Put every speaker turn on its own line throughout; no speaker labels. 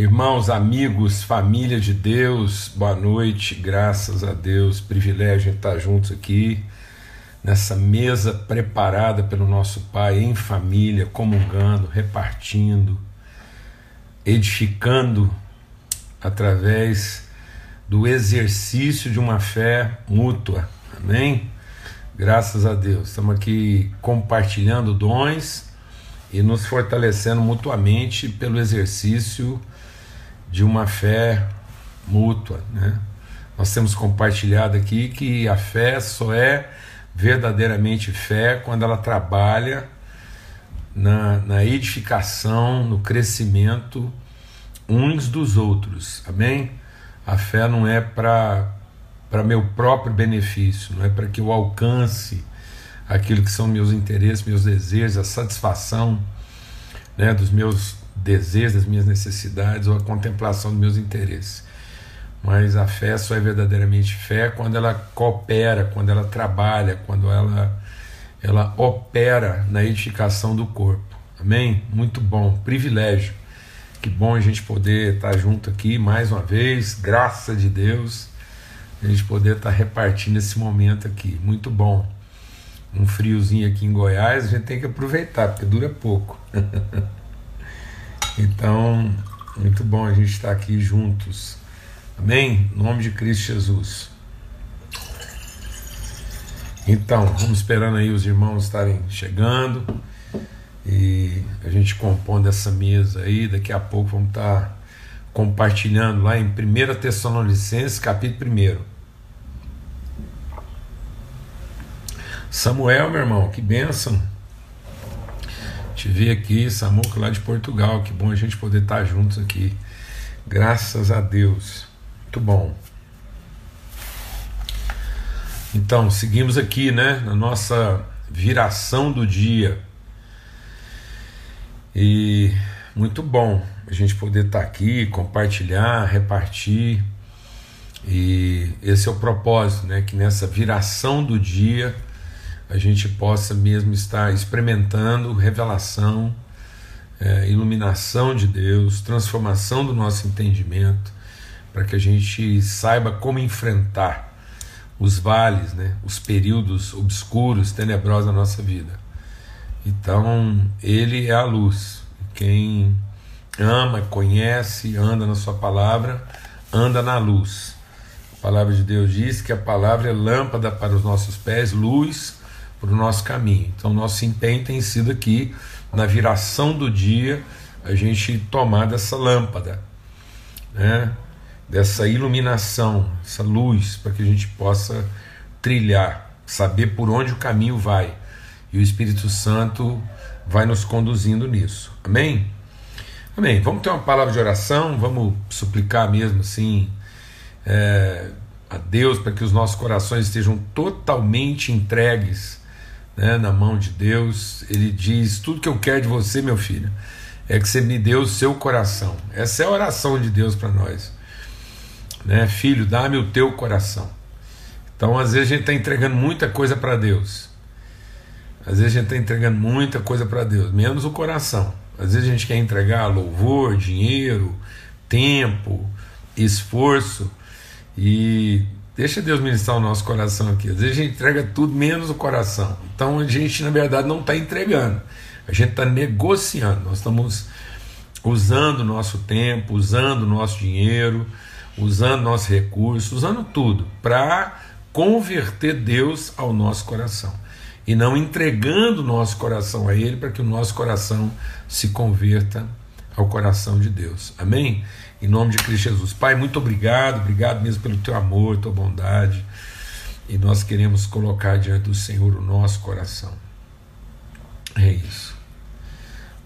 Irmãos, amigos, família de Deus, boa noite, graças a Deus, privilégio estar juntos aqui nessa mesa preparada pelo nosso Pai, em família, comungando, repartindo, edificando através do exercício de uma fé mútua, amém? Graças a Deus, estamos aqui compartilhando dons e nos fortalecendo mutuamente pelo exercício de uma fé mútua. Né? Nós temos compartilhado aqui que a fé só é verdadeiramente fé quando ela trabalha na, na edificação, no crescimento uns dos outros. Amém? A fé não é para para meu próprio benefício, não é para que eu alcance aquilo que são meus interesses, meus desejos, a satisfação né, dos meus desejos, das minhas necessidades ou a contemplação dos meus interesses. Mas a fé só é verdadeiramente fé quando ela coopera, quando ela trabalha, quando ela, ela opera na edificação do corpo. Amém? Muito bom, privilégio. Que bom a gente poder estar junto aqui mais uma vez, graça de Deus, a gente poder estar repartindo esse momento aqui. Muito bom. Um friozinho aqui em Goiás, a gente tem que aproveitar, porque dura pouco. Então, muito bom a gente estar aqui juntos. Amém? Em nome de Cristo Jesus. Então, vamos esperando aí os irmãos estarem chegando e a gente compondo essa mesa aí. Daqui a pouco vamos estar compartilhando lá em 1 Tessalonicenses, capítulo 1. Samuel, meu irmão, que bênção. Te vi aqui, Samuca lá de Portugal. Que bom a gente poder estar juntos aqui. Graças a Deus. Muito bom. Então, seguimos aqui, né, na nossa viração do dia. E muito bom a gente poder estar aqui, compartilhar, repartir. E esse é o propósito, né, que nessa viração do dia a gente possa mesmo estar experimentando revelação, é, iluminação de Deus, transformação do nosso entendimento, para que a gente saiba como enfrentar os vales, né, os períodos obscuros, tenebrosos da nossa vida. Então, Ele é a luz. Quem ama, conhece, anda na Sua palavra, anda na luz. A palavra de Deus diz que a palavra é lâmpada para os nossos pés, luz para o nosso caminho. Então, nosso empenho tem sido aqui, na viração do dia, a gente tomar dessa lâmpada, né? dessa iluminação, essa luz, para que a gente possa trilhar, saber por onde o caminho vai. E o Espírito Santo vai nos conduzindo nisso. Amém? Amém. Vamos ter uma palavra de oração, vamos suplicar mesmo assim é, a Deus para que os nossos corações estejam totalmente entregues né, na mão de Deus. Ele diz: Tudo que eu quero de você, meu filho, é que você me dê o seu coração. Essa é a oração de Deus para nós. Né? Filho, dá-me o teu coração. Então, às vezes, a gente está entregando muita coisa para Deus. Às vezes, a gente está entregando muita coisa para Deus, menos o coração. Às vezes, a gente quer entregar louvor, dinheiro, tempo, esforço. E Deixa Deus ministrar o nosso coração aqui. Às vezes a gente entrega tudo menos o coração. Então a gente, na verdade, não está entregando. A gente está negociando. Nós estamos usando o nosso tempo, usando o nosso dinheiro, usando nosso recurso, usando tudo para converter Deus ao nosso coração. E não entregando o nosso coração a Ele para que o nosso coração se converta ao coração de Deus. Amém? Em nome de Cristo Jesus. Pai, muito obrigado, obrigado mesmo pelo teu amor, tua bondade. E nós queremos colocar diante do Senhor o nosso coração. É isso.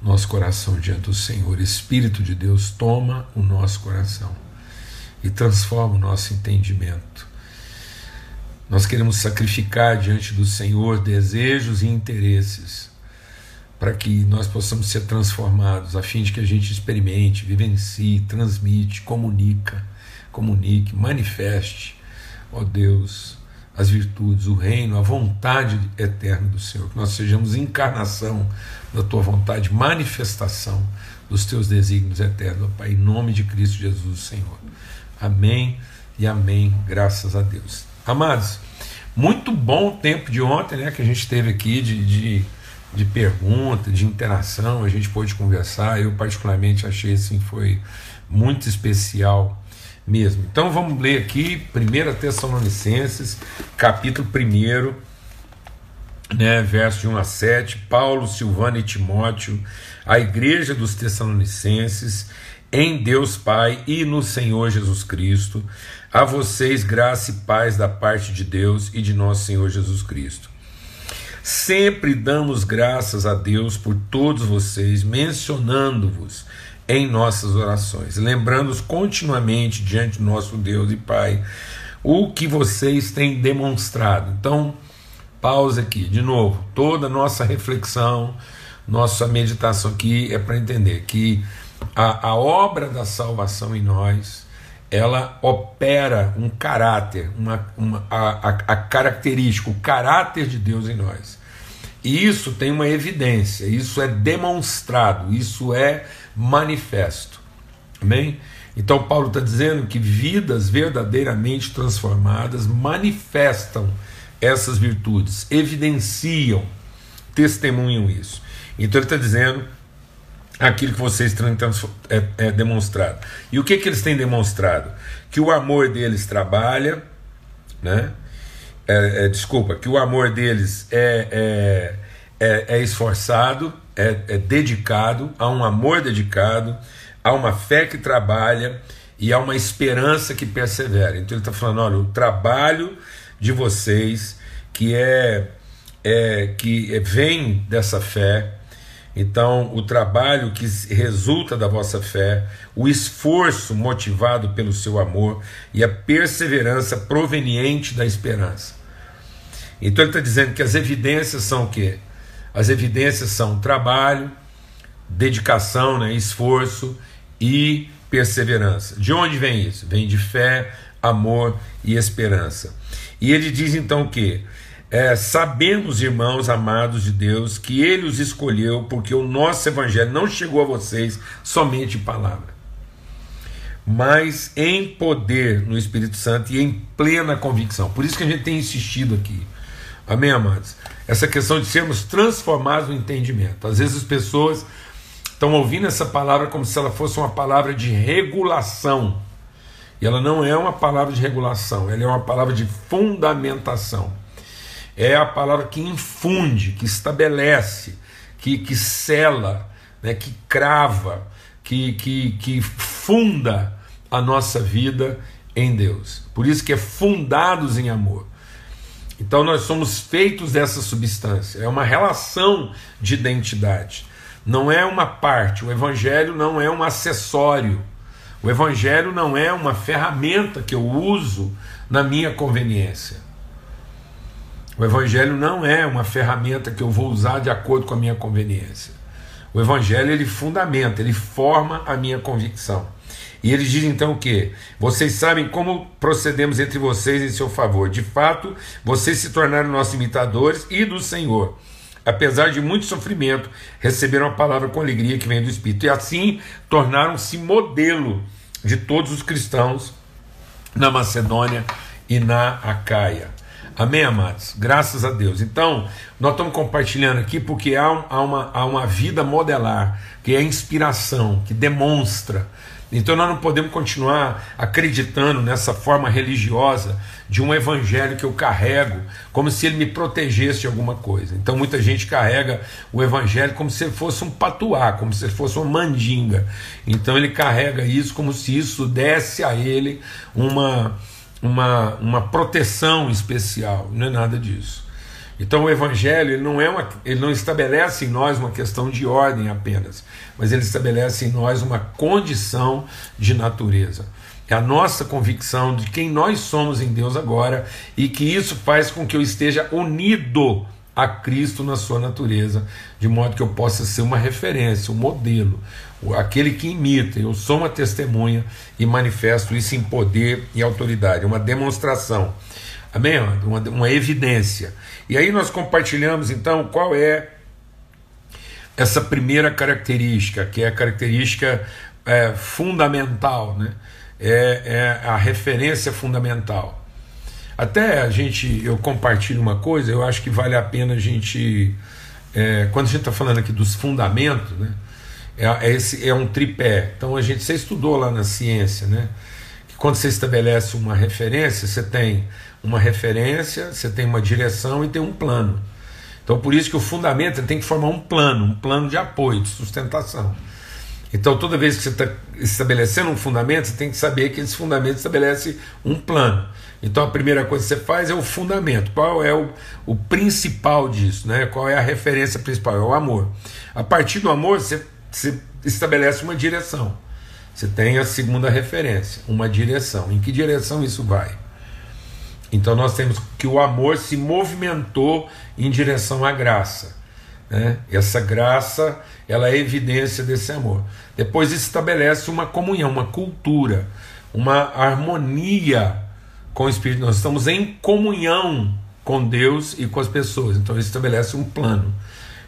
Nosso coração diante do Senhor. Espírito de Deus, toma o nosso coração e transforma o nosso entendimento. Nós queremos sacrificar diante do Senhor desejos e interesses para que nós possamos ser transformados, a fim de que a gente experimente, vivencie, transmite, comunica, comunique, manifeste, ó Deus, as virtudes, o reino, a vontade eterna do Senhor, que nós sejamos encarnação da tua vontade, manifestação dos teus desígnios eternos, Pai, em nome de Cristo Jesus, Senhor. Amém e amém, graças a Deus. Amados, muito bom o tempo de ontem, né, que a gente teve aqui de, de, de pergunta, de interação, a gente pôde conversar. Eu, particularmente, achei assim, foi muito especial mesmo. Então vamos ler aqui 1 Tessalonicenses, capítulo 1, né, verso de 1 a 7, Paulo, Silvano e Timóteo, a igreja dos Tessalonicenses, em Deus Pai e no Senhor Jesus Cristo, a vocês graça e paz da parte de Deus e de nosso Senhor Jesus Cristo. Sempre damos graças a Deus por todos vocês, mencionando-vos em nossas orações, lembrando-os continuamente diante do nosso Deus e Pai o que vocês têm demonstrado. Então, pausa aqui, de novo, toda nossa reflexão, nossa meditação aqui é para entender que a, a obra da salvação em nós ela opera um caráter, uma, uma, a, a, característica, o caráter de Deus em nós. E isso tem uma evidência, isso é demonstrado, isso é manifesto. Amém? Então, Paulo está dizendo que vidas verdadeiramente transformadas manifestam essas virtudes, evidenciam, testemunham isso. Então, ele está dizendo aquilo que vocês têm é, é demonstrado. E o que, que eles têm demonstrado? Que o amor deles trabalha, né? É, é, desculpa, que o amor deles é, é, é, é esforçado, é, é dedicado, há um amor dedicado, há uma fé que trabalha e há uma esperança que persevera. Então ele está falando: olha, o trabalho de vocês que é que vem dessa fé. Então, o trabalho que resulta da vossa fé, o esforço motivado pelo seu amor e a perseverança proveniente da esperança. Então, ele está dizendo que as evidências são o quê? As evidências são trabalho, dedicação, né, esforço e perseverança. De onde vem isso? Vem de fé, amor e esperança. E ele diz então que é, sabemos, irmãos amados de Deus, que Ele os escolheu porque o nosso Evangelho não chegou a vocês somente em palavra, mas em poder no Espírito Santo e em plena convicção. Por isso que a gente tem insistido aqui. Amém, amados? Essa questão de sermos transformados no entendimento. Às vezes as pessoas estão ouvindo essa palavra como se ela fosse uma palavra de regulação. E ela não é uma palavra de regulação, ela é uma palavra de fundamentação. É a palavra que infunde, que estabelece, que, que sela, né, que crava, que, que, que funda a nossa vida em Deus. Por isso que é fundados em amor. Então nós somos feitos dessa substância, é uma relação de identidade. Não é uma parte, o evangelho não é um acessório. O evangelho não é uma ferramenta que eu uso na minha conveniência. O evangelho não é uma ferramenta que eu vou usar de acordo com a minha conveniência. O evangelho ele fundamenta, ele forma a minha convicção. E ele diz então o que? Vocês sabem como procedemos entre vocês em seu favor. De fato, vocês se tornaram nossos imitadores e do Senhor. Apesar de muito sofrimento, receberam a palavra com alegria que vem do Espírito. E assim tornaram-se modelo de todos os cristãos na Macedônia e na Acaia. Amém, amados? Graças a Deus. Então, nós estamos compartilhando aqui porque há, há, uma, há uma vida modelar, que é inspiração, que demonstra então nós não podemos continuar acreditando nessa forma religiosa de um evangelho que eu carrego como se ele me protegesse de alguma coisa. Então muita gente carrega o evangelho como se fosse um patuá, como se fosse uma mandinga. Então ele carrega isso como se isso desse a ele uma uma, uma proteção especial. Não é nada disso. Então o evangelho ele não é uma, ele não estabelece em nós uma questão de ordem apenas, mas ele estabelece em nós uma condição de natureza. É a nossa convicção de quem nós somos em Deus agora e que isso faz com que eu esteja unido a Cristo na sua natureza, de modo que eu possa ser uma referência, um modelo, aquele que imita. Eu sou uma testemunha e manifesto isso em poder e autoridade, uma demonstração. Amém? Uma, uma evidência. E aí nós compartilhamos então qual é essa primeira característica, que é a característica é, fundamental, né? é, é a referência fundamental. Até a gente, eu compartilho uma coisa, eu acho que vale a pena a gente, é, quando a gente está falando aqui dos fundamentos, né? É, é, esse, é um tripé. Então a gente, você estudou lá na ciência, né? Que quando você estabelece uma referência, você tem uma referência, você tem uma direção e tem um plano. Então por isso que o fundamento tem que formar um plano, um plano de apoio, de sustentação. Então, toda vez que você está estabelecendo um fundamento, você tem que saber que esse fundamento estabelece um plano. Então, a primeira coisa que você faz é o fundamento. Qual é o, o principal disso? Né? Qual é a referência principal? É o amor. A partir do amor, você, você estabelece uma direção. Você tem a segunda referência, uma direção. Em que direção isso vai? Então, nós temos que o amor se movimentou em direção à graça. Né? Essa graça ela é evidência desse amor. Depois estabelece uma comunhão, uma cultura, uma harmonia com o Espírito. Nós estamos em comunhão com Deus e com as pessoas. Então estabelece um plano.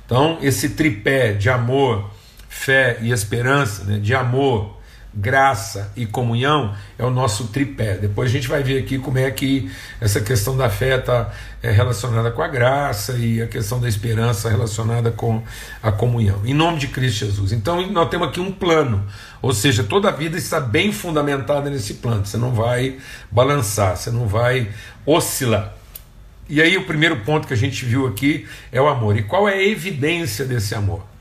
Então esse tripé de amor, fé e esperança, né? de amor, graça e comunhão é o nosso tripé. Depois a gente vai ver aqui como é que essa questão da fé está é, relacionada com a graça e a questão da esperança relacionada com a comunhão. Em nome de Cristo Jesus. Então nós temos aqui um plano, ou seja, toda a vida está bem fundamentada nesse plano. Você não vai balançar, você não vai oscilar. E aí o primeiro ponto que a gente viu aqui é o amor. E qual é a evidência desse amor?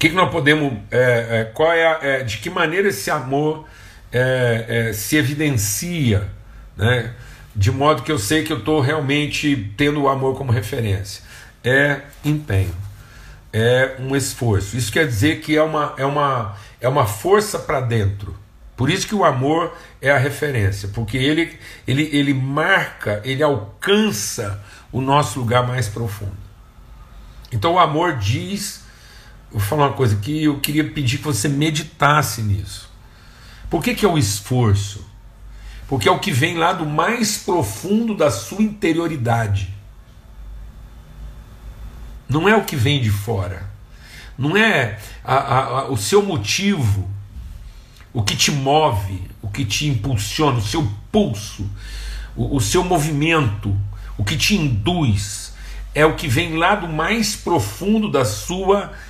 Que, que nós podemos. É, é, qual é, é, de que maneira esse amor é, é, se evidencia, né? de modo que eu sei que eu estou realmente tendo o amor como referência? É empenho, é um esforço. Isso quer dizer que é uma, é uma, é uma força para dentro. Por isso que o amor é a referência, porque ele, ele, ele marca, ele alcança o nosso lugar mais profundo. Então o amor diz vou falar uma coisa que eu queria pedir que você meditasse nisso. Por que, que é o esforço? Porque é o que vem lá do mais profundo da sua interioridade. Não é o que vem de fora. Não é a, a, a, o seu motivo, o que te move, o que te impulsiona, o seu pulso, o, o seu movimento, o que te induz. É o que vem lá do mais profundo da sua interioridade.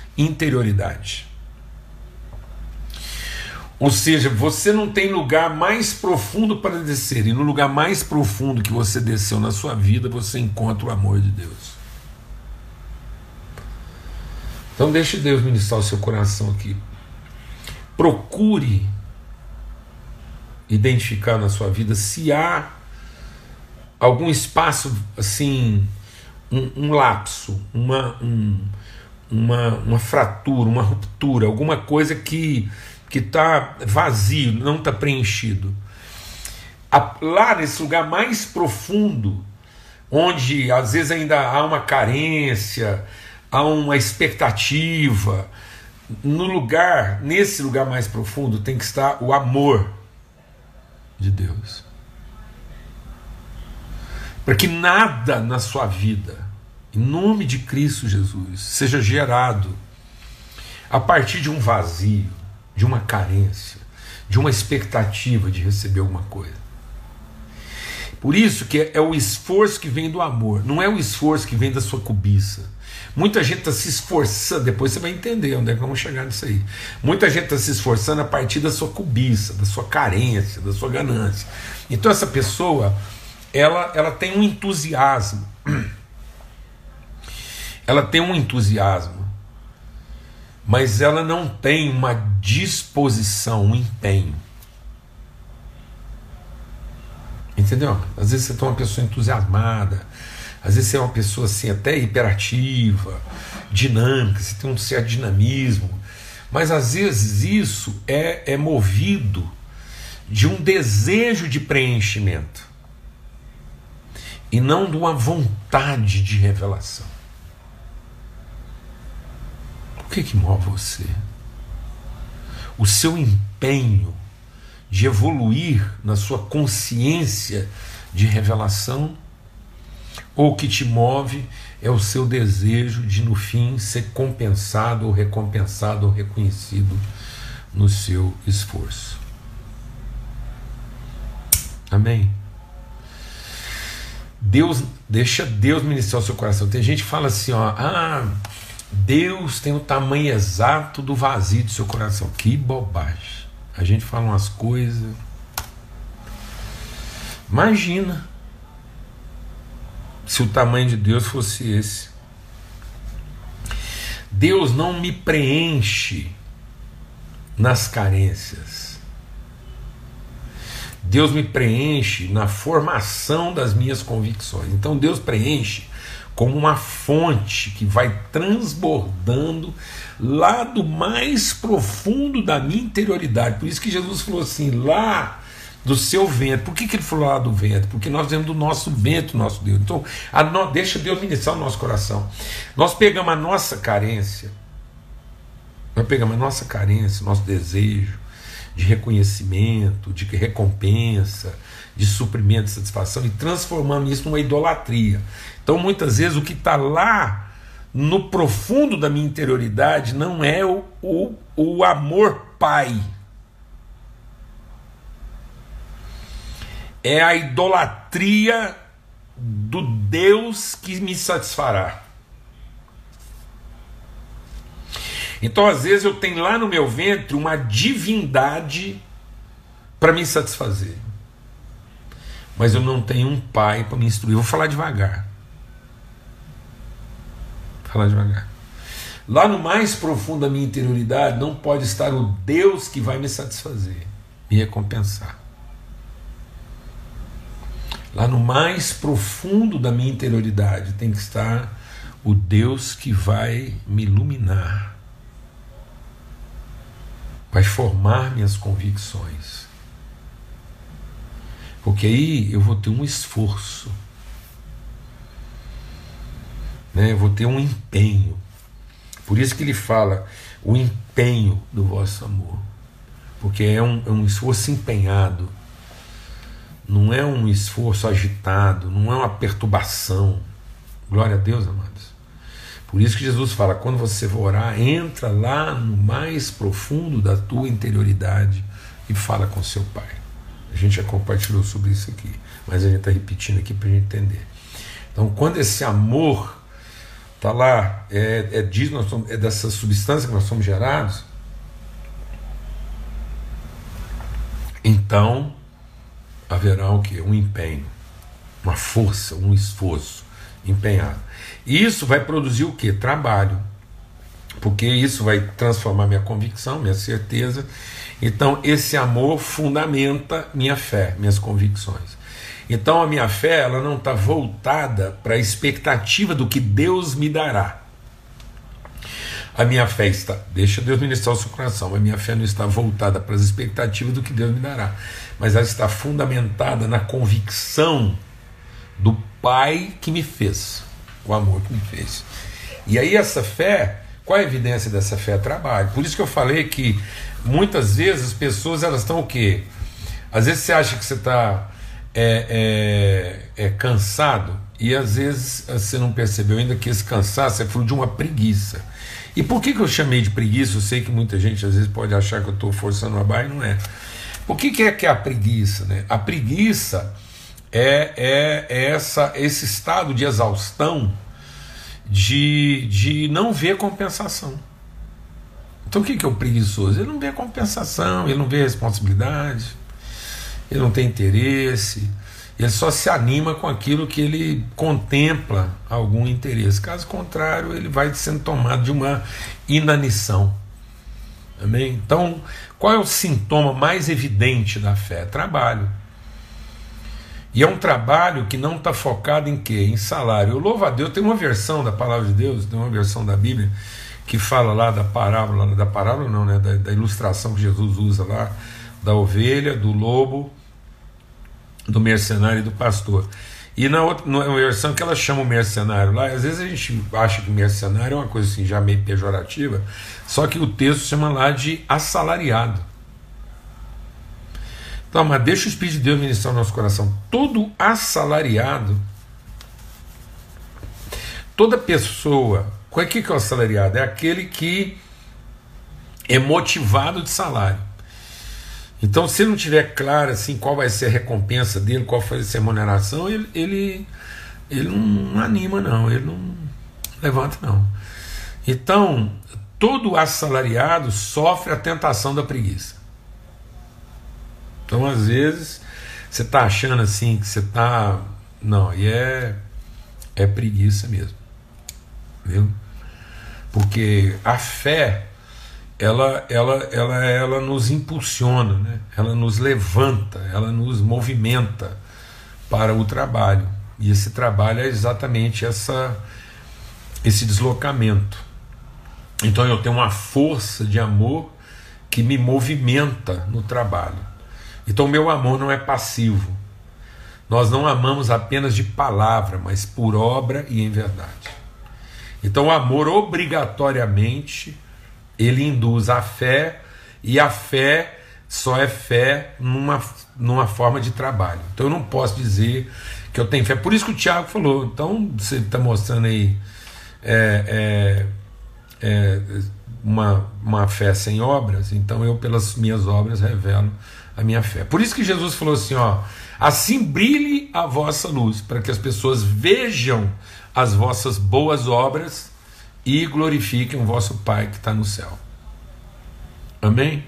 Ou seja, você não tem lugar mais profundo para descer, e no lugar mais profundo que você desceu na sua vida, você encontra o amor de Deus. Então, deixe Deus ministrar o seu coração aqui. Procure identificar na sua vida se há algum espaço assim, um, um lapso, uma, um, uma, uma fratura, uma ruptura, alguma coisa que que está vazio, não está preenchido. Lá nesse lugar mais profundo, onde às vezes ainda há uma carência, há uma expectativa, no lugar, nesse lugar mais profundo, tem que estar o amor de Deus. Para que nada na sua vida em nome de Cristo Jesus, seja gerado a partir de um vazio, de uma carência, de uma expectativa de receber alguma coisa. Por isso que é o esforço que vem do amor, não é o esforço que vem da sua cobiça. Muita gente está se esforçando, depois você vai entender onde é que vamos chegar nisso aí. Muita gente está se esforçando a partir da sua cobiça, da sua carência, da sua ganância. Então essa pessoa, ela, ela tem um entusiasmo ela tem um entusiasmo, mas ela não tem uma disposição, um empenho. Entendeu? Às vezes você tem uma pessoa entusiasmada, às vezes você é uma pessoa assim até hiperativa, dinâmica, você tem um certo dinamismo, mas às vezes isso é, é movido de um desejo de preenchimento e não de uma vontade de revelação. Que, que move você? O seu empenho de evoluir na sua consciência de revelação? ou o que te move é o seu desejo de no fim ser compensado ou recompensado ou reconhecido no seu esforço. Amém. Deus, deixa Deus ministrar o seu coração. Tem gente que fala assim, ó, ah, Deus tem o tamanho exato do vazio do seu coração. Que bobagem. A gente fala umas coisas. Imagina se o tamanho de Deus fosse esse. Deus não me preenche nas carências. Deus me preenche na formação das minhas convicções. Então Deus preenche como uma fonte que vai transbordando lá do mais profundo da minha interioridade. Por isso que Jesus falou assim: lá do seu vento. Por que, que ele falou lá do vento? Porque nós temos do nosso vento, nosso Deus. Então, no, deixa Deus ministrar o nosso coração. Nós pegamos a nossa carência, nós pegamos a nossa carência, nosso desejo de reconhecimento, de recompensa, de suprimento, de satisfação, e transformamos isso numa idolatria. Então, muitas vezes, o que está lá no profundo da minha interioridade não é o, o, o amor pai é a idolatria do Deus que me satisfará. Então, às vezes, eu tenho lá no meu ventre uma divindade para me satisfazer. Mas eu não tenho um pai para me instruir. Vou falar devagar. Vou falar devagar. Lá no mais profundo da minha interioridade não pode estar o Deus que vai me satisfazer, me recompensar. Lá no mais profundo da minha interioridade tem que estar o Deus que vai me iluminar, vai formar minhas convicções. Porque aí eu vou ter um esforço, né? eu vou ter um empenho. Por isso que ele fala o empenho do vosso amor, porque é um, é um esforço empenhado não é um esforço agitado, não é uma perturbação. Glória a Deus, amados. Por isso que Jesus fala: quando você for orar, entra lá no mais profundo da tua interioridade e fala com seu Pai. A gente já compartilhou sobre isso aqui, mas a gente está repetindo aqui para a gente entender. Então, quando esse amor está lá, é, é, diz, nós somos, é dessa substância que nós somos gerados, então haverá o que? Um empenho, uma força, um esforço empenhado. E isso vai produzir o que? Trabalho. Porque isso vai transformar minha convicção, minha certeza. Então, esse amor fundamenta minha fé, minhas convicções. Então, a minha fé ela não está voltada para a expectativa do que Deus me dará. A minha fé está, deixa Deus ministrar o seu coração, a minha fé não está voltada para as expectativas do que Deus me dará mas ela está fundamentada na convicção do Pai que me fez, o amor que me fez. E aí essa fé, qual a evidência dessa fé? Trabalho. Por isso que eu falei que muitas vezes as pessoas elas estão o quê? Às vezes você acha que você está é, é, é cansado e às vezes você não percebeu ainda que esse cansaço é fruto de uma preguiça. E por que, que eu chamei de preguiça? Eu sei que muita gente às vezes pode achar que eu estou forçando a barra e não é. O que, que é que é a preguiça? Né? A preguiça é, é, é essa, esse estado de exaustão de, de não ver compensação. Então o que, que é o preguiçoso? Ele não vê compensação, ele não vê responsabilidade, ele não tem interesse, ele só se anima com aquilo que ele contempla algum interesse. Caso contrário, ele vai sendo tomado de uma inanição. Amém? Então, qual é o sintoma mais evidente da fé? Trabalho. E é um trabalho que não está focado em quê? Em salário. Eu louvo a Deus, tem uma versão da palavra de Deus, tem uma versão da Bíblia que fala lá da parábola, da parábola não, né? Da, da ilustração que Jesus usa lá, da ovelha, do lobo, do mercenário e do pastor. E na outra na versão que ela chama o mercenário lá, às vezes a gente acha que mercenário é uma coisa assim já meio pejorativa, só que o texto chama lá de assalariado. Então, mas deixa o Espírito de Deus ministrar no nosso coração. Todo assalariado toda pessoa, qual é que é o assalariado? É aquele que é motivado de salário. Então, se não tiver claro assim qual vai ser a recompensa dele, qual vai ser a remuneração, ele, ele, ele não anima, não, ele não levanta, não. Então, todo assalariado sofre a tentação da preguiça. Então, às vezes, você está achando assim que você está. Não, e é, é preguiça mesmo. Viu? Porque a fé ela, ela, ela, ela nos impulsiona, né? ela nos levanta, ela nos movimenta para o trabalho. E esse trabalho é exatamente essa, esse deslocamento. Então eu tenho uma força de amor que me movimenta no trabalho. Então meu amor não é passivo. Nós não amamos apenas de palavra, mas por obra e em verdade. Então o amor obrigatoriamente ele induz a fé e a fé só é fé numa, numa forma de trabalho. Então eu não posso dizer que eu tenho fé. Por isso que o Tiago falou. Então você está mostrando aí é, é, é, uma, uma fé sem obras. Então eu, pelas minhas obras, revelo a minha fé. Por isso que Jesus falou assim: ó, assim brilhe a vossa luz, para que as pessoas vejam as vossas boas obras e glorifiquem o vosso Pai que está no céu. Amém?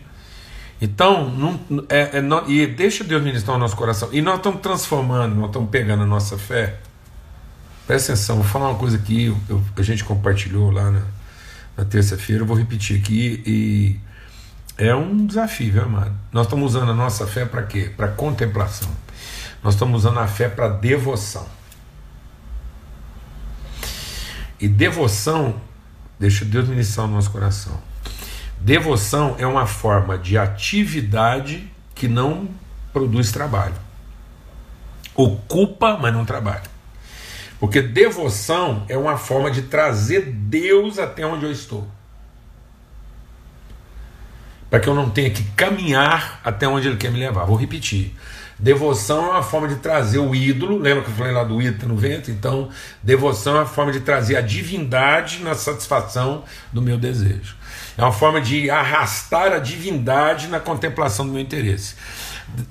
Então, não, é, é, não, e deixa Deus ministrar o nosso coração. E nós estamos transformando, nós estamos pegando a nossa fé. Presta atenção, vou falar uma coisa que eu, eu, a gente compartilhou lá na, na terça-feira, eu vou repetir aqui. E é um desafio, viu, amado? Nós estamos usando a nossa fé para quê? Para contemplação. Nós estamos usando a fé para devoção. E devoção, deixa Deus ministrar o nosso coração. Devoção é uma forma de atividade que não produz trabalho. Ocupa, mas não trabalha. Porque devoção é uma forma de trazer Deus até onde eu estou. Para que eu não tenha que caminhar até onde Ele quer me levar. Vou repetir. Devoção é uma forma de trazer o ídolo, lembra que eu falei lá do ídolo no vento? Então, devoção é uma forma de trazer a divindade na satisfação do meu desejo. É uma forma de arrastar a divindade na contemplação do meu interesse.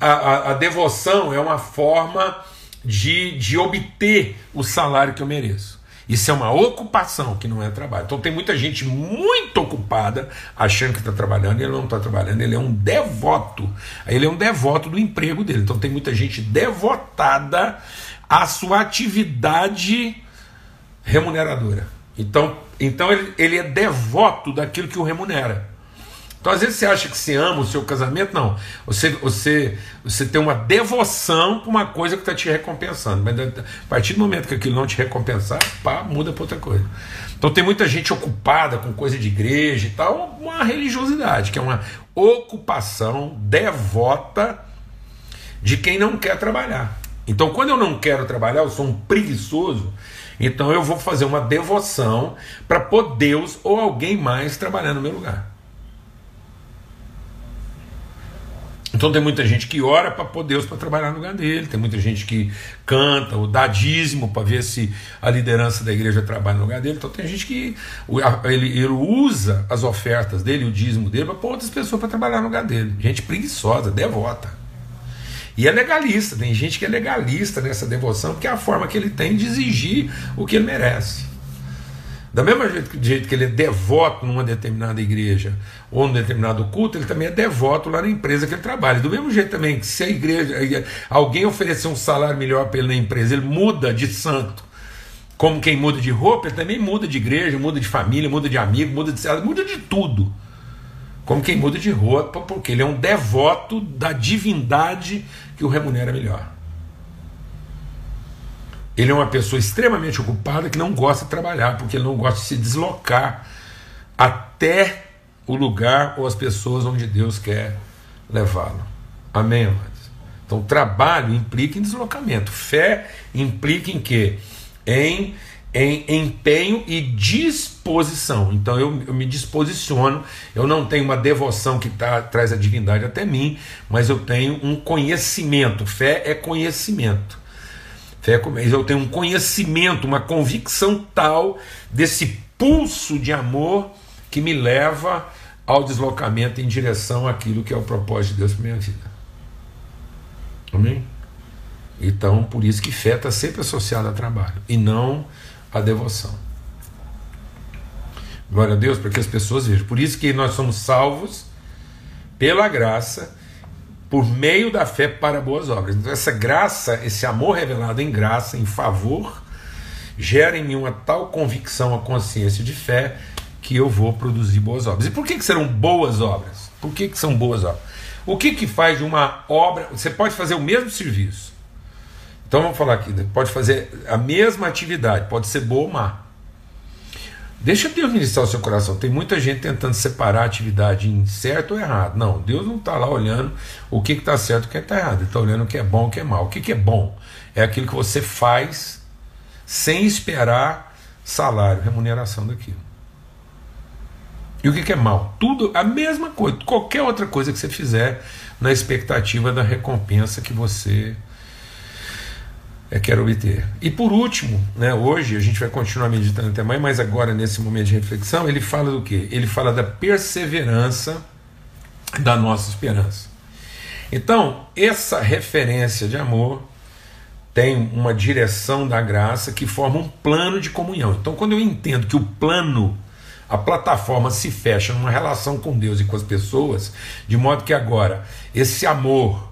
A, a, a devoção é uma forma de, de obter o salário que eu mereço. Isso é uma ocupação que não é trabalho. Então tem muita gente muito ocupada achando que está trabalhando e ele não está trabalhando, ele é um devoto. Ele é um devoto do emprego dele. Então tem muita gente devotada à sua atividade remuneradora. Então, então ele, ele é devoto daquilo que o remunera. Então, às vezes você acha que você ama o seu casamento, não. Você, você, você tem uma devoção para uma coisa que está te recompensando. Mas a partir do momento que aquilo não te recompensar, pá, muda para outra coisa. Então tem muita gente ocupada com coisa de igreja e tal, uma religiosidade, que é uma ocupação devota de quem não quer trabalhar. Então, quando eu não quero trabalhar, eu sou um preguiçoso, então eu vou fazer uma devoção para pôr Deus ou alguém mais trabalhar no meu lugar. Então tem muita gente que ora para pôr Deus para trabalhar no lugar dele, tem muita gente que canta ou dá dízimo para ver se a liderança da igreja trabalha no lugar dele. Então tem gente que ele, ele usa as ofertas dele, o dízimo dele, para pôr outras pessoas para trabalhar no lugar dele. Gente preguiçosa, devota. E é legalista, tem gente que é legalista nessa devoção, porque é a forma que ele tem de exigir o que ele merece. Da mesma jeito, que ele é devoto numa determinada igreja ou num determinado culto, ele também é devoto lá na empresa que ele trabalha. Do mesmo jeito também que se a igreja, alguém oferecer um salário melhor para ele na empresa, ele muda de santo. Como quem muda de roupa, ele também muda de igreja, muda de família, muda de amigo, muda de muda de tudo. Como quem muda de roupa, porque ele é um devoto da divindade que o remunera melhor. Ele é uma pessoa extremamente ocupada que não gosta de trabalhar, porque ele não gosta de se deslocar até o lugar ou as pessoas onde Deus quer levá-lo. Amém, amados? Então, trabalho implica em deslocamento. Fé implica em quê? Em, em empenho e disposição. Então, eu, eu me disposiciono. Eu não tenho uma devoção que tá, traz a divindade até mim, mas eu tenho um conhecimento. Fé é conhecimento. Eu tenho um conhecimento, uma convicção tal desse pulso de amor que me leva ao deslocamento em direção àquilo que é o propósito de Deus para minha vida. Amém? Então, por isso que fé está sempre associada a trabalho e não a devoção. Glória a Deus, para que as pessoas vejam. Por isso que nós somos salvos pela graça, por meio da fé para boas obras. Então, essa graça, esse amor revelado em graça, em favor, gera em mim uma tal convicção, a consciência de fé, que eu vou produzir boas obras. E por que, que serão boas obras? Por que, que são boas obras? O que, que faz de uma obra. Você pode fazer o mesmo serviço. Então vamos falar aqui, né? pode fazer a mesma atividade, pode ser boa ou má. Deixa Deus ministrar o seu coração. Tem muita gente tentando separar a atividade em certo ou errado. Não, Deus não está lá olhando o que está certo e o que está errado. Ele está olhando o que é bom e o que é mal. O que, que é bom? É aquilo que você faz sem esperar salário, remuneração daquilo. E o que, que é mal? Tudo a mesma coisa. Qualquer outra coisa que você fizer na expectativa da recompensa que você é, quer obter. E por último, né, hoje a gente vai continuar meditando até mais, mas agora nesse momento de reflexão, ele fala do que? Ele fala da perseverança da nossa esperança. Então, essa referência de amor tem uma direção da graça que forma um plano de comunhão. Então, quando eu entendo que o plano, a plataforma se fecha numa relação com Deus e com as pessoas, de modo que agora esse amor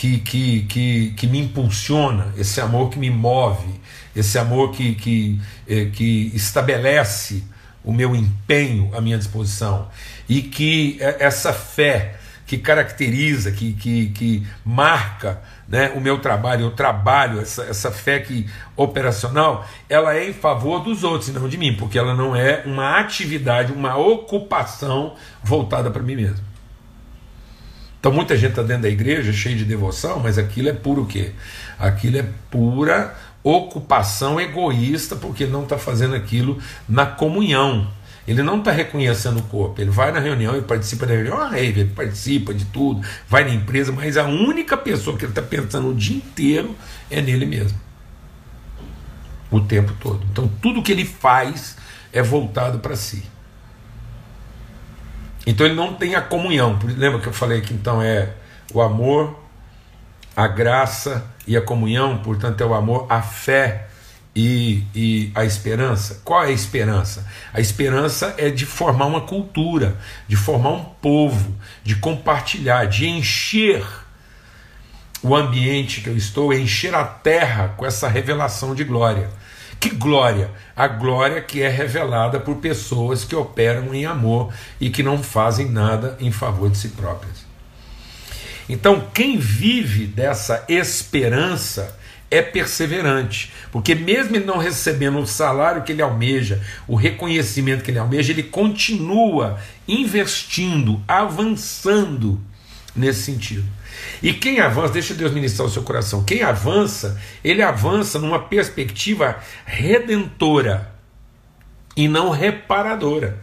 que, que, que, que me impulsiona, esse amor que me move, esse amor que, que, eh, que estabelece o meu empenho à minha disposição e que essa fé que caracteriza, que, que, que marca né, o meu trabalho, eu trabalho, essa, essa fé que operacional, ela é em favor dos outros e não de mim, porque ela não é uma atividade, uma ocupação voltada para mim mesmo. Então muita gente está dentro da igreja cheio de devoção, mas aquilo é puro o quê? Aquilo é pura ocupação egoísta, porque ele não está fazendo aquilo na comunhão. Ele não está reconhecendo o corpo. Ele vai na reunião, ele participa da reunião, ah, ele participa de tudo, vai na empresa, mas a única pessoa que ele está pensando o dia inteiro é nele mesmo. O tempo todo. Então tudo que ele faz é voltado para si. Então ele não tem a comunhão. Lembra que eu falei que então é o amor, a graça e a comunhão, portanto é o amor, a fé e, e a esperança. Qual é a esperança? A esperança é de formar uma cultura, de formar um povo, de compartilhar, de encher o ambiente que eu estou, encher a terra com essa revelação de glória. Que glória? A glória que é revelada por pessoas que operam em amor e que não fazem nada em favor de si próprias. Então, quem vive dessa esperança é perseverante, porque mesmo ele não recebendo o salário que ele almeja, o reconhecimento que ele almeja, ele continua investindo, avançando nesse sentido. E quem avança, deixa Deus ministrar o seu coração. Quem avança, ele avança numa perspectiva redentora e não reparadora.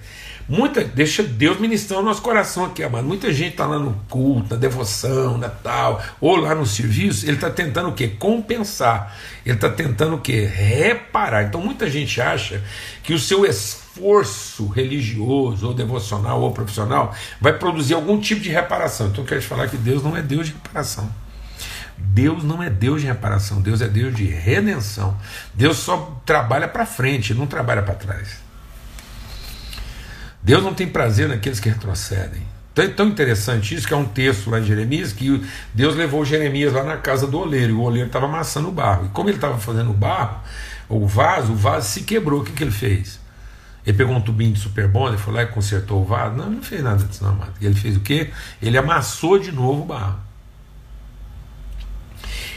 Muita, deixa Deus ministrar o nosso coração aqui, amado. Muita gente está lá no culto, na devoção, na tal, ou lá no serviço, ele está tentando o quê? Compensar. Ele está tentando o quê? Reparar. Então muita gente acha que o seu esforço religioso, ou devocional, ou profissional, vai produzir algum tipo de reparação. Então eu quero te falar que Deus não é Deus de reparação. Deus não é Deus de reparação, Deus é Deus de redenção. Deus só trabalha para frente, não trabalha para trás. Deus não tem prazer naqueles que retrocedem. Então é tão interessante isso que é um texto lá em Jeremias que Deus levou Jeremias lá na casa do oleiro e o oleiro estava amassando o barro. E como ele estava fazendo o barro, o vaso, o vaso se quebrou. O que, que ele fez? Ele pegou um tubinho de super ele foi lá e consertou o vaso. Não, ele não fez nada disso, não, amado. Ele fez o quê? Ele amassou de novo o barro.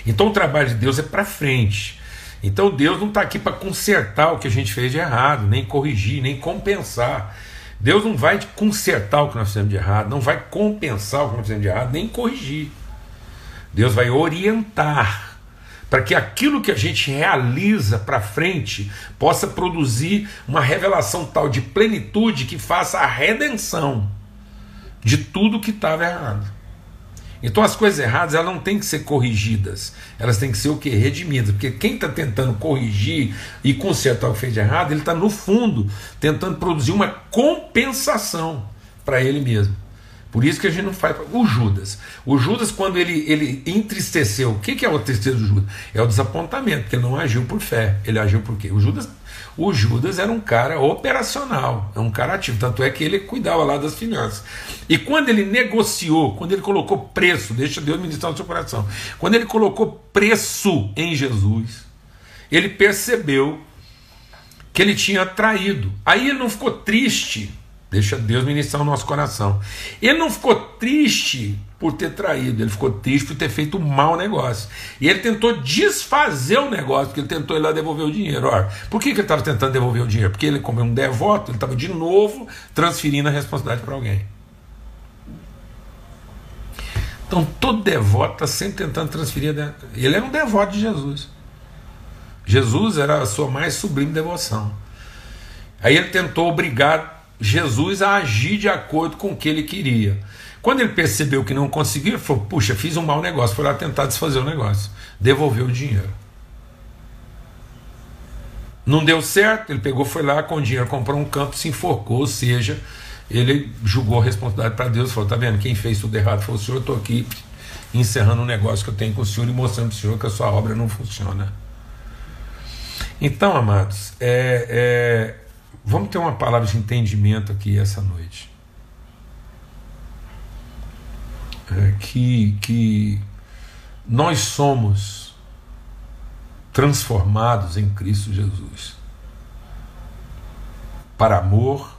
Então o trabalho de Deus é para frente. Então Deus não está aqui para consertar o que a gente fez de errado, nem corrigir, nem compensar. Deus não vai consertar o que nós fizemos de errado, não vai compensar o que nós fizemos de errado, nem corrigir. Deus vai orientar para que aquilo que a gente realiza para frente possa produzir uma revelação tal de plenitude que faça a redenção de tudo que estava errado. Então as coisas erradas elas não têm que ser corrigidas, elas têm que ser o que? Redimidas. Porque quem está tentando corrigir e consertar o que fez de errado, ele está no fundo tentando produzir uma compensação para ele mesmo. Por isso que a gente não faz. O Judas. O Judas, quando ele, ele entristeceu, o que, que é o tristeza do Judas? É o desapontamento, porque ele não agiu por fé. Ele agiu por quê? O Judas, o Judas era um cara operacional, é um cara ativo. Tanto é que ele cuidava lá das finanças. E quando ele negociou, quando ele colocou preço, deixa Deus ministrar no seu coração, quando ele colocou preço em Jesus, ele percebeu que ele tinha traído. Aí ele não ficou triste Deixa Deus ministrar o nosso coração. Ele não ficou triste por ter traído, ele ficou triste por ter feito um mau negócio. E ele tentou desfazer o negócio, porque ele tentou ir lá devolver o dinheiro. Ora, por que, que ele estava tentando devolver o dinheiro? Porque ele, como é um devoto, ele estava de novo transferindo a responsabilidade para alguém. Então todo devoto está sempre tentando transferir. Ele era um devoto de Jesus. Jesus era a sua mais sublime devoção. Aí ele tentou obrigar Jesus a agir de acordo com o que ele queria. Quando ele percebeu que não conseguia, ele falou: Puxa, fiz um mau negócio. Foi lá tentar desfazer o negócio. Devolveu o dinheiro. Não deu certo, ele pegou, foi lá com o dinheiro, comprou um campo, se enforcou, ou seja, ele julgou a responsabilidade para Deus, falou: Tá vendo? Quem fez tudo errado foi o senhor, eu estou aqui encerrando um negócio que eu tenho com o senhor e mostrando para o senhor que a sua obra não funciona. Então, amados, é, é Vamos ter uma palavra de entendimento aqui essa noite. É, que, que nós somos transformados em Cristo Jesus para amor,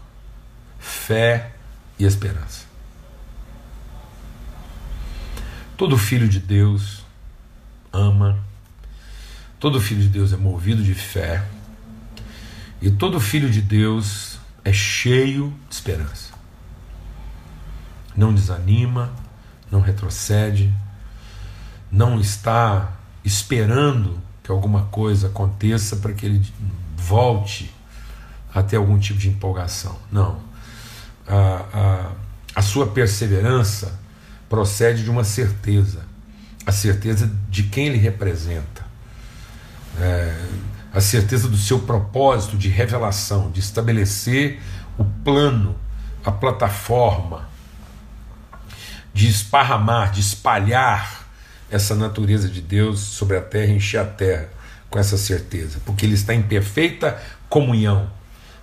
fé e esperança. Todo filho de Deus ama, todo filho de Deus é movido de fé e todo filho de Deus é cheio de esperança. Não desanima, não retrocede, não está esperando que alguma coisa aconteça para que ele volte a ter algum tipo de empolgação. Não. A, a, a sua perseverança procede de uma certeza a certeza de quem ele representa. É, a certeza do seu propósito de revelação, de estabelecer o plano, a plataforma, de esparramar, de espalhar essa natureza de Deus sobre a terra, encher a terra com essa certeza, porque ele está em perfeita comunhão,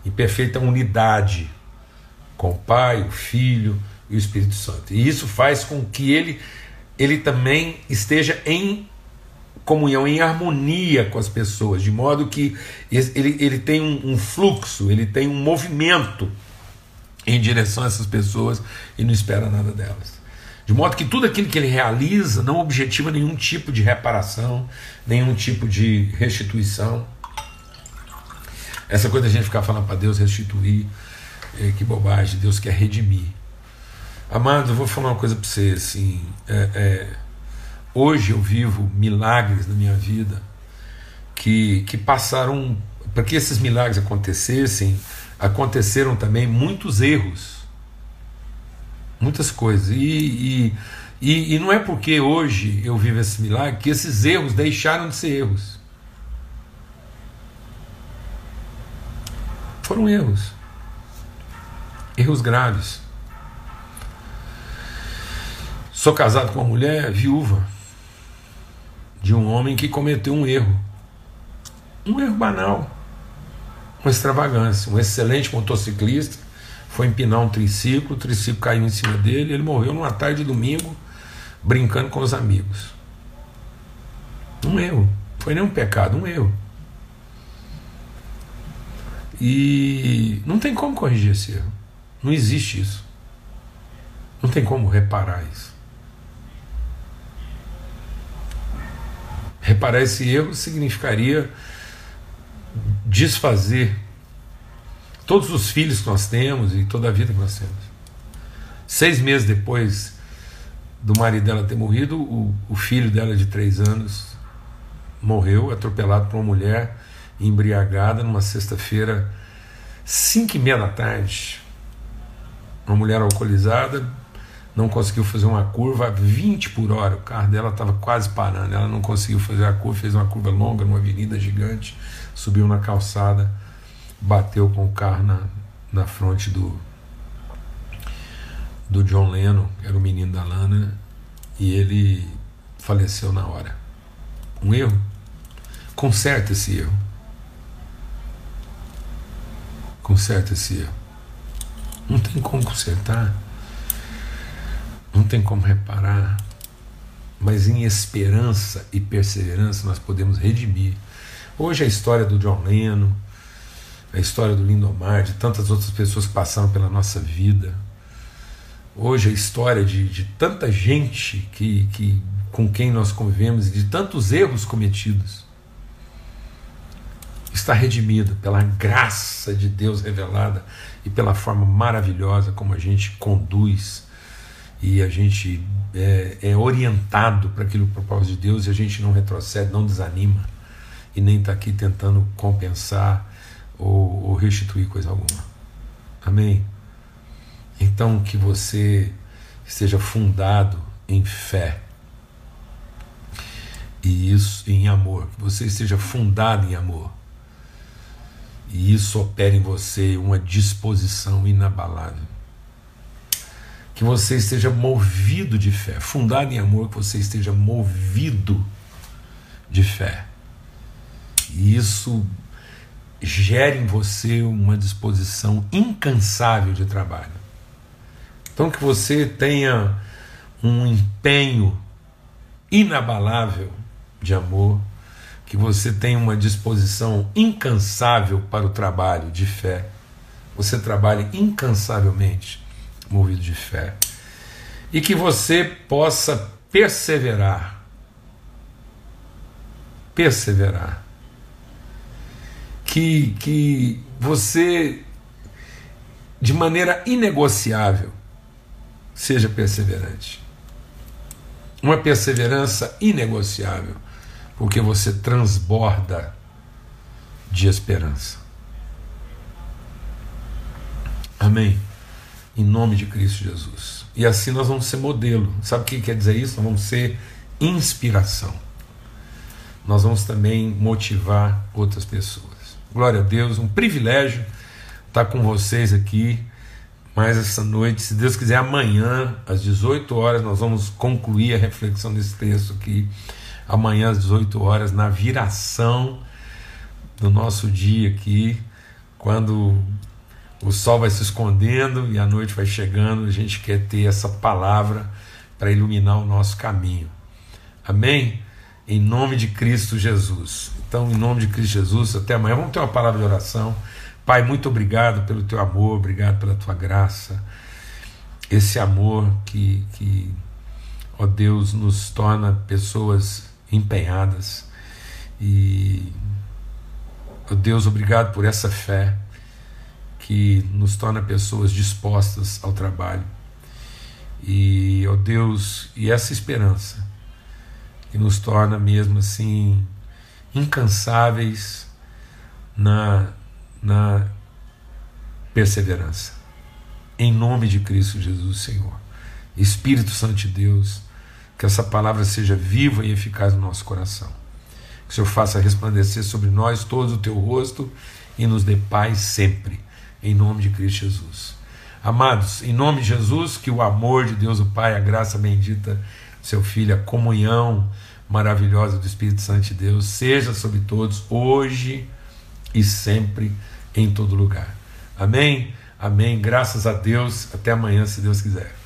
em perfeita unidade com o Pai, o Filho e o Espírito Santo. E isso faz com que ele ele também esteja em comunhão, em harmonia com as pessoas, de modo que ele, ele tem um, um fluxo, ele tem um movimento em direção a essas pessoas e não espera nada delas. De modo que tudo aquilo que ele realiza não objetiva nenhum tipo de reparação, nenhum tipo de restituição. Essa coisa da gente ficar falando para Deus restituir, é, que bobagem, Deus quer redimir. Amado, eu vou falar uma coisa para você assim. É, é, Hoje eu vivo milagres na minha vida que, que passaram. Para que esses milagres acontecessem, aconteceram também muitos erros, muitas coisas. E, e, e, e não é porque hoje eu vivo esse milagre que esses erros deixaram de ser erros. Foram erros. Erros graves. Sou casado com uma mulher viúva de um homem que cometeu um erro. Um erro banal. Uma extravagância. Um excelente motociclista foi empinar um triciclo, o triciclo caiu em cima dele, ele morreu numa tarde de domingo, brincando com os amigos. Um erro. Foi nem um pecado, um erro. E não tem como corrigir esse erro. Não existe isso. Não tem como reparar isso. Reparar esse erro significaria desfazer todos os filhos que nós temos e toda a vida que nós temos. Seis meses depois do marido dela ter morrido, o, o filho dela de três anos morreu, atropelado por uma mulher embriagada numa sexta-feira, cinco e meia da tarde. Uma mulher alcoolizada, não conseguiu fazer uma curva a 20 por hora. O carro dela estava quase parando. Ela não conseguiu fazer a curva, fez uma curva longa numa avenida gigante, subiu na calçada, bateu com o carro na, na fronte do, do John Lennon, que era o menino da Lana, e ele faleceu na hora. Um erro? Conserta esse erro. Conserta esse erro. Não tem como consertar. Não tem como reparar. Mas em esperança e perseverança nós podemos redimir. Hoje a história do John Lennon, a história do Lindomar, de tantas outras pessoas que passaram pela nossa vida. Hoje a história de, de tanta gente que, que com quem nós convivemos e de tantos erros cometidos está redimida pela graça de Deus revelada e pela forma maravilhosa como a gente conduz e a gente é, é orientado para aquilo propósito de Deus e a gente não retrocede, não desanima e nem está aqui tentando compensar ou, ou restituir coisa alguma. Amém? Então que você esteja fundado em fé e isso em amor, que você esteja fundado em amor e isso opere em você uma disposição inabalável. Que você esteja movido de fé, fundado em amor, que você esteja movido de fé. E isso gere em você uma disposição incansável de trabalho. Então, que você tenha um empenho inabalável de amor, que você tenha uma disposição incansável para o trabalho de fé, você trabalhe incansavelmente movido de fé, e que você possa perseverar. Perseverar. Que, que você, de maneira inegociável, seja perseverante. Uma perseverança inegociável porque você transborda de esperança. Amém? Em nome de Cristo Jesus. E assim nós vamos ser modelo. Sabe o que quer dizer isso? Nós vamos ser inspiração. Nós vamos também motivar outras pessoas. Glória a Deus, um privilégio estar com vocês aqui mais essa noite. Se Deus quiser, amanhã, às 18 horas, nós vamos concluir a reflexão desse texto aqui amanhã às 18 horas, na viração do nosso dia aqui, quando o sol vai se escondendo e a noite vai chegando, a gente quer ter essa palavra para iluminar o nosso caminho. Amém? Em nome de Cristo Jesus. Então, em nome de Cristo Jesus, até amanhã. Vamos ter uma palavra de oração. Pai, muito obrigado pelo teu amor, obrigado pela tua graça. Esse amor que, que ó Deus, nos torna pessoas empenhadas. E, oh Deus, obrigado por essa fé que nos torna pessoas dispostas ao trabalho. E, ó oh Deus, e essa esperança que nos torna mesmo assim incansáveis na, na perseverança. Em nome de Cristo Jesus, Senhor. Espírito Santo de Deus, que essa palavra seja viva e eficaz no nosso coração. Que o Senhor faça resplandecer sobre nós todo o teu rosto e nos dê paz sempre, em nome de Cristo Jesus. Amados, em nome de Jesus, que o amor de Deus o Pai, a graça bendita do seu Filho, a comunhão maravilhosa do Espírito Santo de Deus seja sobre todos, hoje e sempre, em todo lugar. Amém? Amém. Graças a Deus. Até amanhã, se Deus quiser.